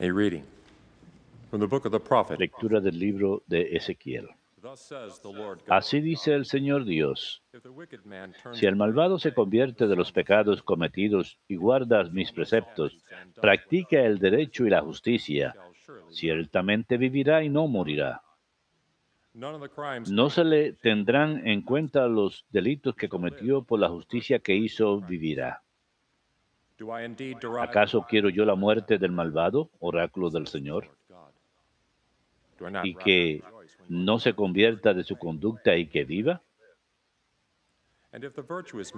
A reading from the book of the prophet. Lectura del libro de Ezequiel. Thus says the Lord God. Así dice el Señor Dios. Si el malvado se convierte de los pecados cometidos y guarda mis preceptos, practica el derecho y la justicia, ciertamente vivirá y no morirá. No se le tendrán en cuenta los delitos que cometió por la justicia que hizo vivirá. ¿Acaso quiero yo la muerte del malvado, oráculo del Señor, y que no se convierta de su conducta y que viva?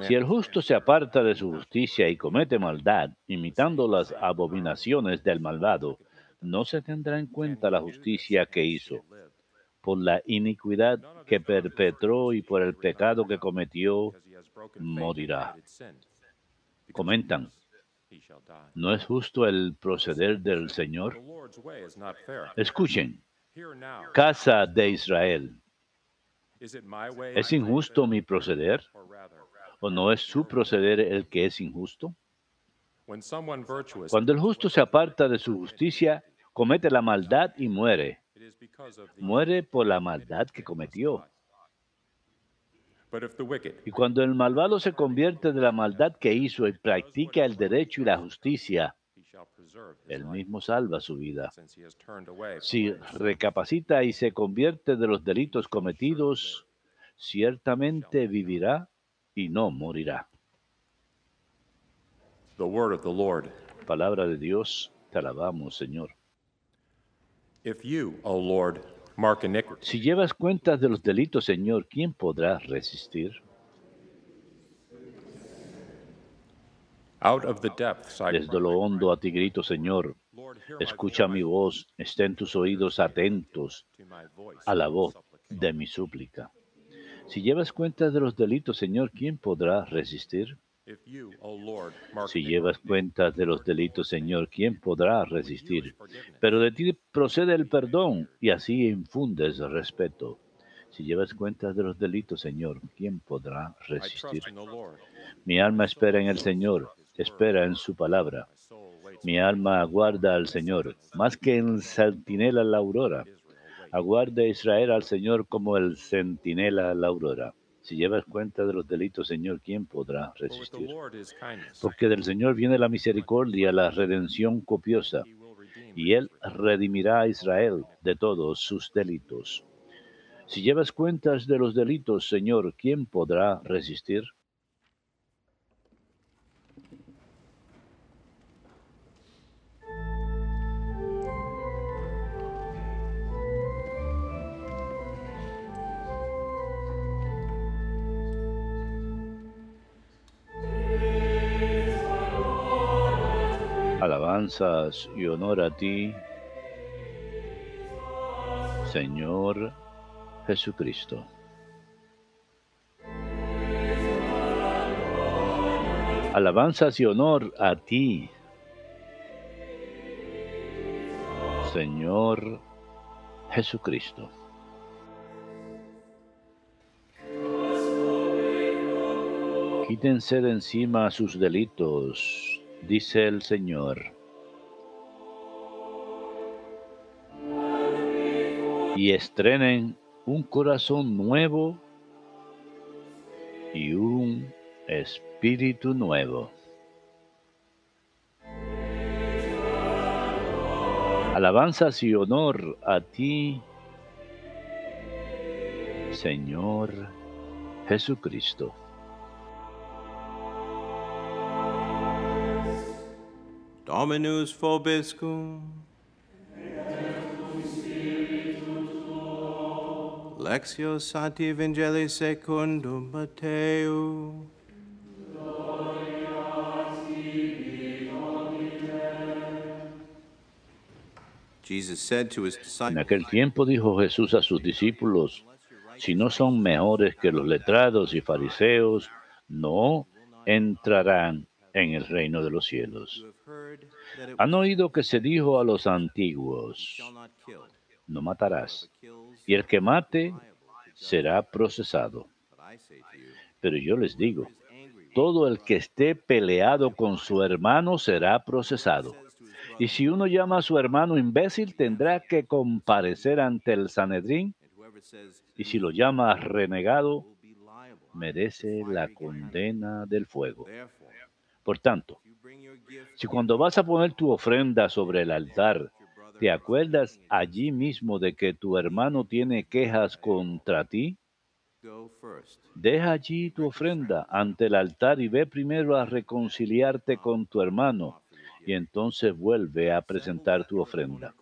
Si el justo se aparta de su justicia y comete maldad, imitando las abominaciones del malvado, no se tendrá en cuenta la justicia que hizo. Por la iniquidad que perpetró y por el pecado que cometió, morirá. comentan. ¿No es justo el proceder del Señor? Escuchen, casa de Israel, ¿es injusto mi proceder? ¿O no es su proceder el que es injusto? Cuando el justo se aparta de su justicia, comete la maldad y muere. Muere por la maldad que cometió. But if the wicked Y cuando el malvado se convierte de la maldad que hizo y practica el derecho y la justicia, él mismo salva su vida. Si recapacita y se convierte de los delitos cometidos, ciertamente vivirá y no morirá. the word of the Lord. Palabra de Dios, te alabamos, Señor. If you, O Lord, mark iniquity, Si llevas cuentas de los delitos, Señor, ¿quién podrá resistir? out of the depths I Desde lo hondo a ti grito, Señor. Escucha mi voz, estén tus oídos atentos a la voz de mi súplica. Si llevas cuentas de los delitos, Señor, ¿quién podrá resistir? Si llevas cuentas de los delitos, Señor, ¿quién podrá resistir? Pero de ti procede el perdón y así infundes respeto. Si llevas cuentas de los delitos, Señor, ¿quién podrá resistir? Mi alma espera en el Señor, espera en su palabra. Mi alma aguarda al Señor, más que en centinela la aurora. Aguarda Israel al Señor como el centinela la aurora. Si llevas cuenta de los delitos, Señor, ¿quién podrá resistir? Porque del Señor viene la misericordia, la redención copiosa, y Él redimirá a Israel de todos sus delitos. Si llevas cuentas de los delitos, Señor, ¿quién podrá resistir? Alabanzas y honor a ti, Señor Jesucristo. Alabanzas y honor a ti, Señor Jesucristo. Quítense de encima sus delitos, dice el Señor. Y estrenen un corazón nuevo y un espíritu nuevo. Alabanzas y honor a ti, Señor Jesucristo. Dominus. Lectio Sancti Evangelii secundum Mateo. En aquel tiempo dijo Jesús a sus discípulos, si no son mejores que los letrados y fariseos, no entrarán en el reino de los cielos. Han oído que se dijo a los antiguos, no matarás, y el que mate será procesado. Pero yo les digo, todo el que esté peleado con su hermano será procesado. Y si uno llama a su hermano imbécil, tendrá que comparecer ante el Sanedrín. Y si lo llama renegado, merece la condena del fuego. Por tanto, si cuando vas a poner tu ofrenda sobre el altar, te acuerdas allí mismo de que tu hermano tiene quejas contra ti, go first. deja allí tu ofrenda ante el altar y ve primero a reconciliarte con tu hermano, y entonces vuelve a presentar tu ofrenda.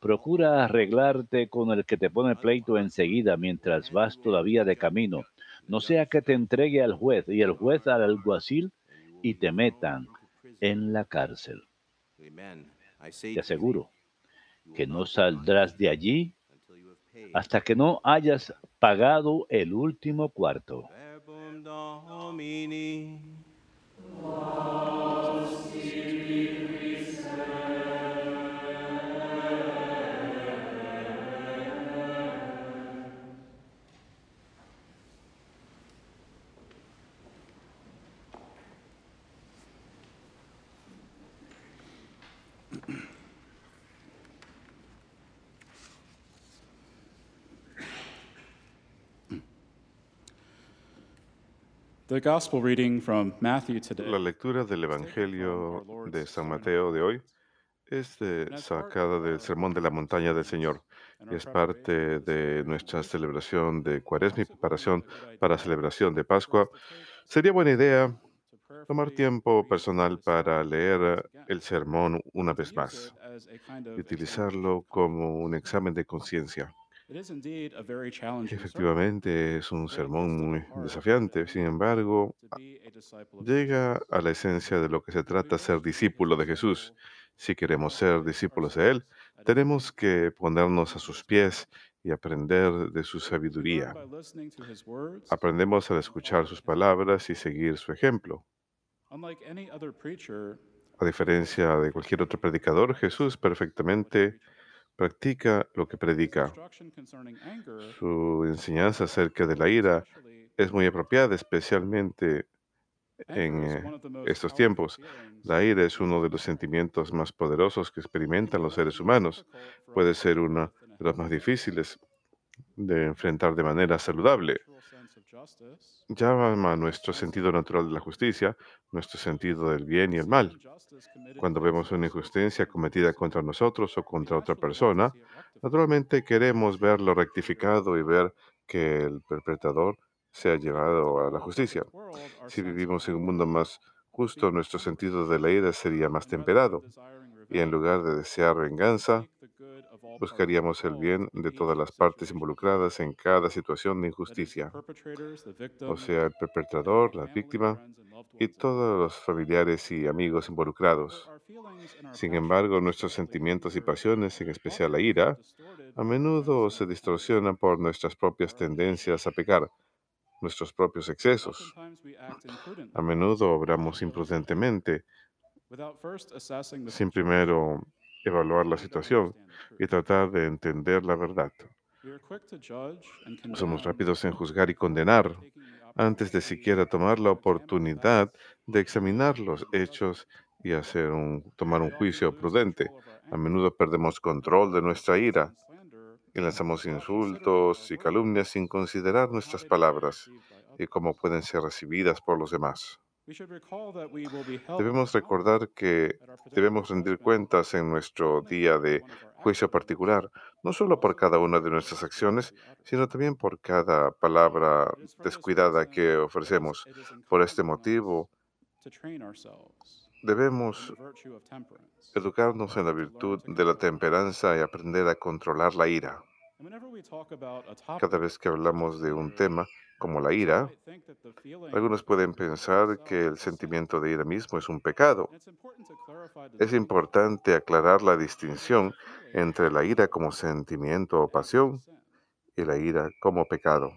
Procura arreglarte con el que te pone pleito enseguida mientras vas todavía de camino, no sea que te entregue al juez y el juez al alguacil y te metan en la cárcel. Te aseguro que no saldrás de allí hasta que no hayas pagado el último cuarto. La lectura del Evangelio de San Mateo de hoy es sacada del Sermón de la Montaña del Señor es parte de nuestra celebración de Cuaresma y preparación para celebración de Pascua. Sería buena idea tomar tiempo personal para leer el sermón una vez más y utilizarlo como un examen de conciencia. Efectivamente, es un sermón muy desafiante, sin embargo, llega a la esencia de lo que se trata ser discípulo de Jesús. Si queremos ser discípulos de Él, tenemos que ponernos a sus pies y aprender de su sabiduría. Aprendemos al escuchar sus palabras y seguir su ejemplo. A diferencia de cualquier otro predicador, Jesús perfectamente practica lo que predica. Su enseñanza acerca de la ira es muy apropiada, especialmente en eh, estos tiempos. La ira es uno de los sentimientos más poderosos que experimentan los seres humanos. Puede ser uno de los más difíciles de enfrentar de manera saludable. Llama a nuestro sentido natural de la justicia, nuestro sentido del bien y el mal. Cuando vemos una injusticia cometida contra nosotros o contra otra persona, naturalmente queremos verlo rectificado y ver que el perpetrador sea llevado a la justicia. Si vivimos en un mundo más justo, nuestro sentido de la ira sería más temperado y en lugar de desear venganza, buscaríamos el bien de todas las partes involucradas en cada situación de injusticia, o sea, el perpetrador, la víctima y todos los familiares y amigos involucrados. Sin embargo, nuestros sentimientos y pasiones, en especial la ira, a menudo se distorsionan por nuestras propias tendencias a pecar, nuestros propios excesos. A menudo obramos imprudentemente sin primero evaluar la situación y tratar de entender la verdad. Somos rápidos en juzgar y condenar antes de siquiera tomar la oportunidad de examinar los hechos y hacer un, tomar un juicio prudente. A menudo perdemos control de nuestra ira y lanzamos insultos y calumnias sin considerar nuestras palabras y cómo pueden ser recibidas por los demás. Debemos recordar que debemos rendir cuentas en nuestro día de juicio particular, no solo por cada una de nuestras acciones, sino también por cada palabra descuidada que ofrecemos. Por este motivo, debemos educarnos en la virtud de la temperanza y aprender a controlar la ira. Cada vez que hablamos de un tema como la ira, algunos pueden pensar que el sentimiento de ira mismo es un pecado. Es importante aclarar la distinción entre la ira como sentimiento o pasión y la ira como pecado.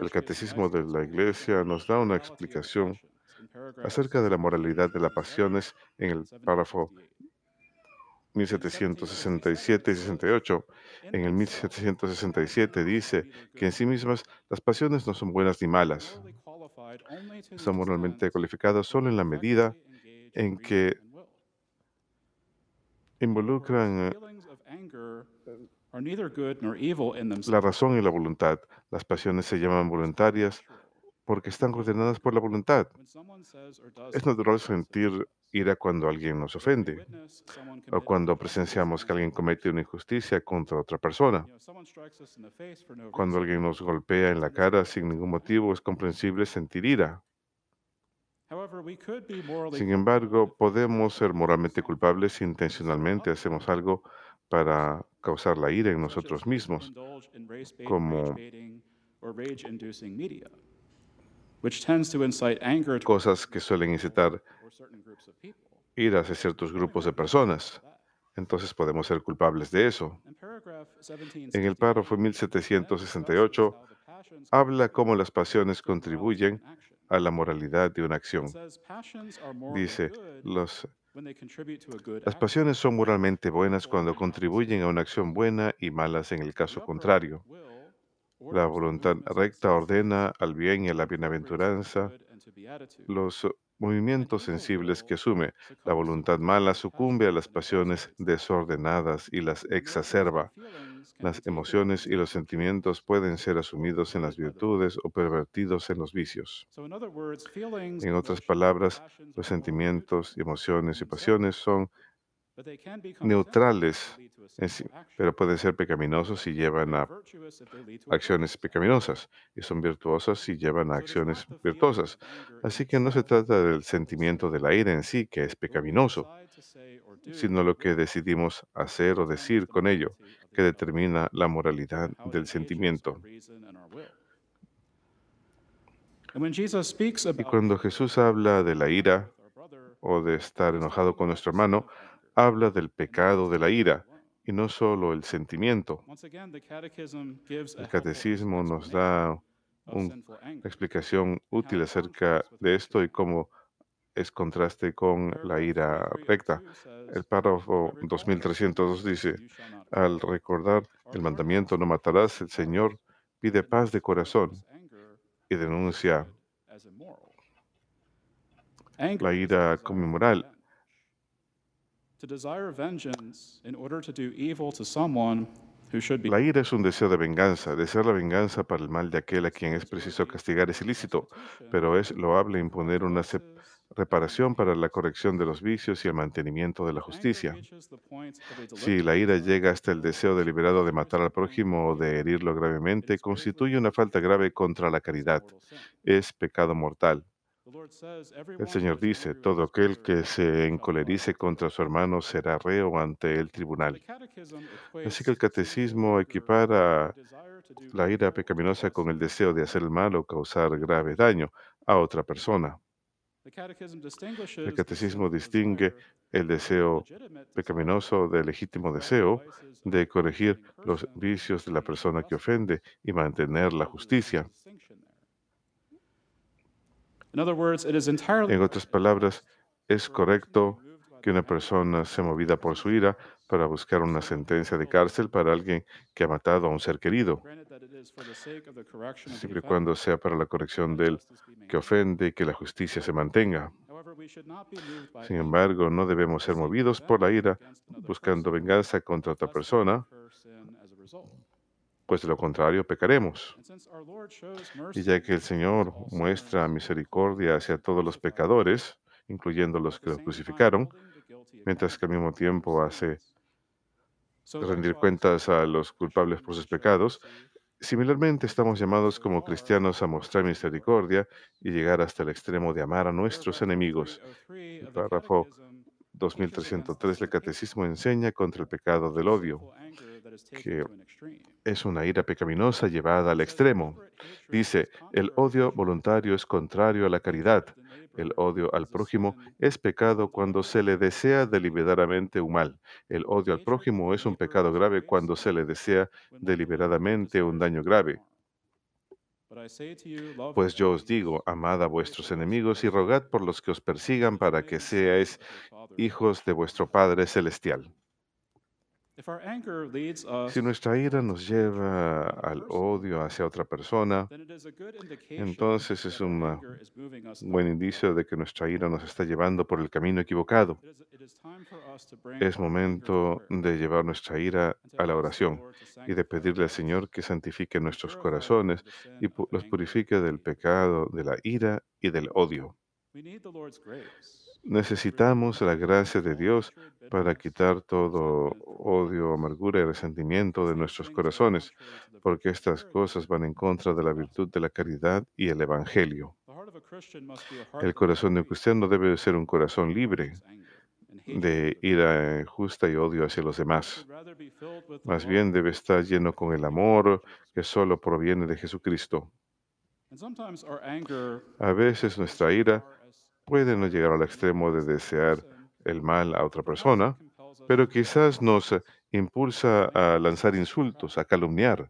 El catecismo de la Iglesia nos da una explicación acerca de la moralidad de las pasiones en el párrafo 1767 y 68. En el 1767 dice que en sí mismas las pasiones no son buenas ni malas. Son moralmente cualificadas solo en la medida en que involucran eh, la razón y la voluntad. Las pasiones se llaman voluntarias porque están ordenadas por la voluntad. Es natural sentir ira cuando alguien nos ofende o cuando presenciamos que alguien comete una injusticia contra otra persona. Cuando alguien nos golpea en la cara sin ningún motivo, es comprensible sentir ira. Sin embargo, podemos ser moralmente culpables si intencionalmente hacemos algo para causar la ira en nosotros mismos, como- cosas que suelen incitar ira hacia ciertos grupos de personas. Entonces podemos ser culpables de eso. In paragraph 1768, En el párrafo Ned 1768 discusses how the passions habla cómo las pasiones contribuyen a la moralidad de una acción. It says, "Passions are morally Dice, los, las action." pasiones son moralmente buenas cuando contribuyen a una acción buena y malas en el caso contrario. La voluntad recta ordena al bien y a la bienaventuranza los movimientos sensibles que asume. La voluntad mala sucumbe a las pasiones desordenadas y las exacerba. Las emociones y los sentimientos pueden ser asumidos en las virtudes o pervertidos en los vicios. En otras palabras, los sentimientos, emociones y pasiones son neutrales pero pueden ser pecaminosos si llevan a acciones pecaminosas y son virtuosas si llevan a acciones virtuosas. Así que no se trata del sentimiento de la ira en sí, que es pecaminoso, sino lo que decidimos hacer o decir con ello, que determina la moralidad del sentimiento. Y cuando Jesús habla de la ira o de estar enojado con nuestro hermano, habla del pecado de la ira y no solo el sentimiento. El catecismo nos da una explicación útil acerca de esto y cómo es contraste con la ira recta. El párrafo 2302 dice, al recordar el mandamiento no matarás, el Señor pide paz de corazón y denuncia la ira como inmoral. La ira es un deseo de venganza. Desear la venganza para el mal de aquel a quien es preciso castigar es ilícito, pero es loable imponer una reparación para la corrección de los vicios y el mantenimiento de la justicia. Si la ira llega hasta el deseo deliberado de matar al prójimo o de herirlo gravemente, constituye una falta grave contra la caridad. Es pecado mortal. El Señor dice, todo aquel que se encolerice contra su hermano será reo ante el tribunal. Así que el catecismo equipara la ira pecaminosa con el deseo de hacer el mal o causar grave daño a otra persona. El catecismo distingue el deseo pecaminoso del legítimo deseo de corregir los vicios de la persona que ofende y mantener la justicia. En otras palabras, es correcto que una persona sea movida por su ira para buscar una sentencia de cárcel para alguien que ha matado a un ser querido, siempre y cuando sea para la corrección del que ofende y que la justicia se mantenga. Sin embargo, no debemos ser movidos por la ira buscando venganza contra otra persona, pues de lo contrario pecaremos. Y ya que el Señor muestra misericordia hacia todos los pecadores, incluyendo los que lo crucificaron, mientras que al mismo tiempo hace rendir cuentas a los culpables por sus pecados, similarmente estamos llamados como cristianos a mostrar misericordia y llegar hasta el extremo de amar a nuestros enemigos. El párrafo 2303 del Catecismo enseña contra el pecado del odio, que es una ira pecaminosa llevada al extremo. Dice, el odio voluntario es contrario a la caridad. El odio al prójimo es pecado cuando se le desea deliberadamente un mal. El odio al prójimo es un pecado grave cuando se le desea deliberadamente un daño grave. Pues yo os digo, amad a vuestros enemigos y rogad por los que os persigan para que seáis hijos de vuestro Padre Celestial. Si nuestra ira nos lleva al odio hacia otra persona, then it is a good indication entonces es un buen indicio de que nuestra ira nos está llevando por el camino equivocado. Es momento de llevar nuestra ira a la oración y de pedirle al Señor que santifique nuestros corazones y los purifique del pecado, de la ira y del odio. Necesitamos la gracia de Dios para quitar todo odio, amargura y resentimiento de nuestros corazones, porque estas cosas van en contra de la virtud de la caridad y el Evangelio. El corazón de un cristiano debe de ser un corazón libre de ira injusta y odio hacia los demás. Más bien debe estar lleno con el amor que solo proviene de Jesucristo. A veces nuestra ira puede no llegar al extremo de desear el mal a otra persona, pero quizás nos eh, impulsa a lanzar insultos, a calumniar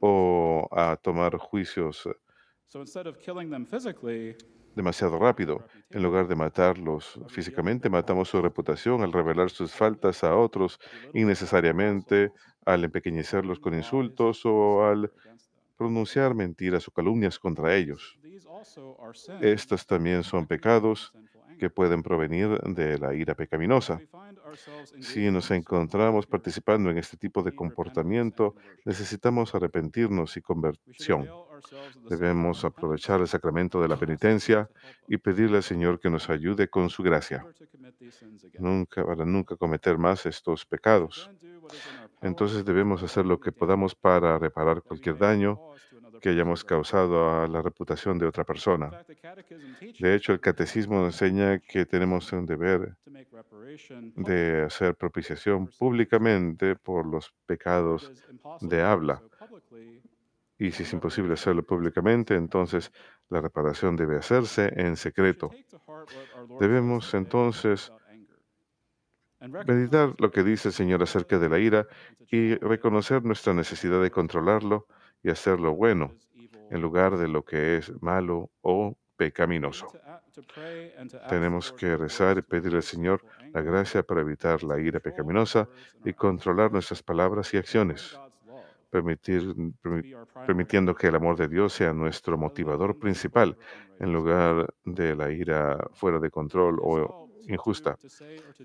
o a tomar juicios eh, demasiado rápido. En lugar de matarlos físicamente, matamos su reputación al revelar sus faltas a otros innecesariamente, al empequeñecerlos con insultos o al pronunciar mentiras o calumnias contra ellos. Estas también son pecados que pueden provenir de la ira pecaminosa. Si nos encontramos participando en este tipo de comportamiento, necesitamos arrepentirnos y conversión. Debemos aprovechar el sacramento de la penitencia y pedirle al Señor que nos ayude con su gracia, nunca, para nunca cometer más estos pecados. Entonces debemos hacer lo que podamos para reparar cualquier daño que hayamos causado a la reputación de otra persona. De hecho, el catecismo enseña que tenemos un deber de hacer propiciación públicamente por los pecados de habla. Y si es imposible hacerlo públicamente, entonces la reparación debe hacerse en secreto. Debemos entonces meditar lo que dice el Señor acerca de la ira y reconocer nuestra necesidad de controlarlo y hacer lo bueno en lugar de lo que es malo o pecaminoso. Tenemos que rezar y pedir al Señor la gracia para evitar la ira pecaminosa y controlar nuestras palabras y acciones, permitir, permi- permitiendo que el amor de Dios sea nuestro motivador principal en lugar de la ira fuera de control o injusta.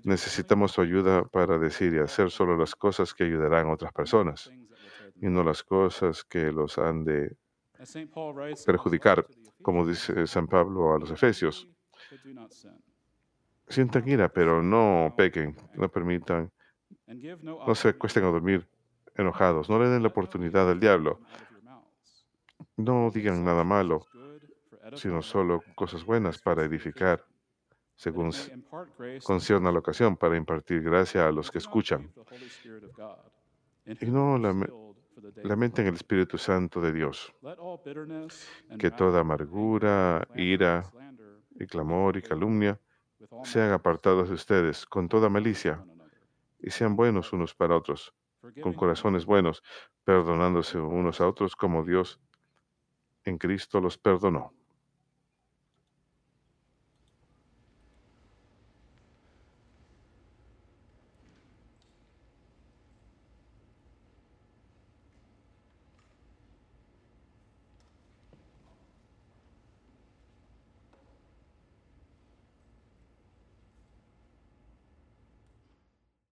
Necesitamos su ayuda para decir y hacer solo las cosas que ayudarán a otras personas y no las cosas que los han de perjudicar, como dice San Pablo a los Efesios. Sientan ira, pero no pequen, no permitan, no se acuesten a dormir enojados, no le den la oportunidad al diablo, no digan nada malo, sino solo cosas buenas para edificar, según concierne a la ocasión, para impartir gracia a los que escuchan. Y no lame- Lamenten el Espíritu Santo de Dios, que toda amargura, ira y clamor y calumnia sean apartados de ustedes con toda malicia y sean buenos unos para otros, con corazones buenos, perdonándose unos a otros como Dios en Cristo los perdonó.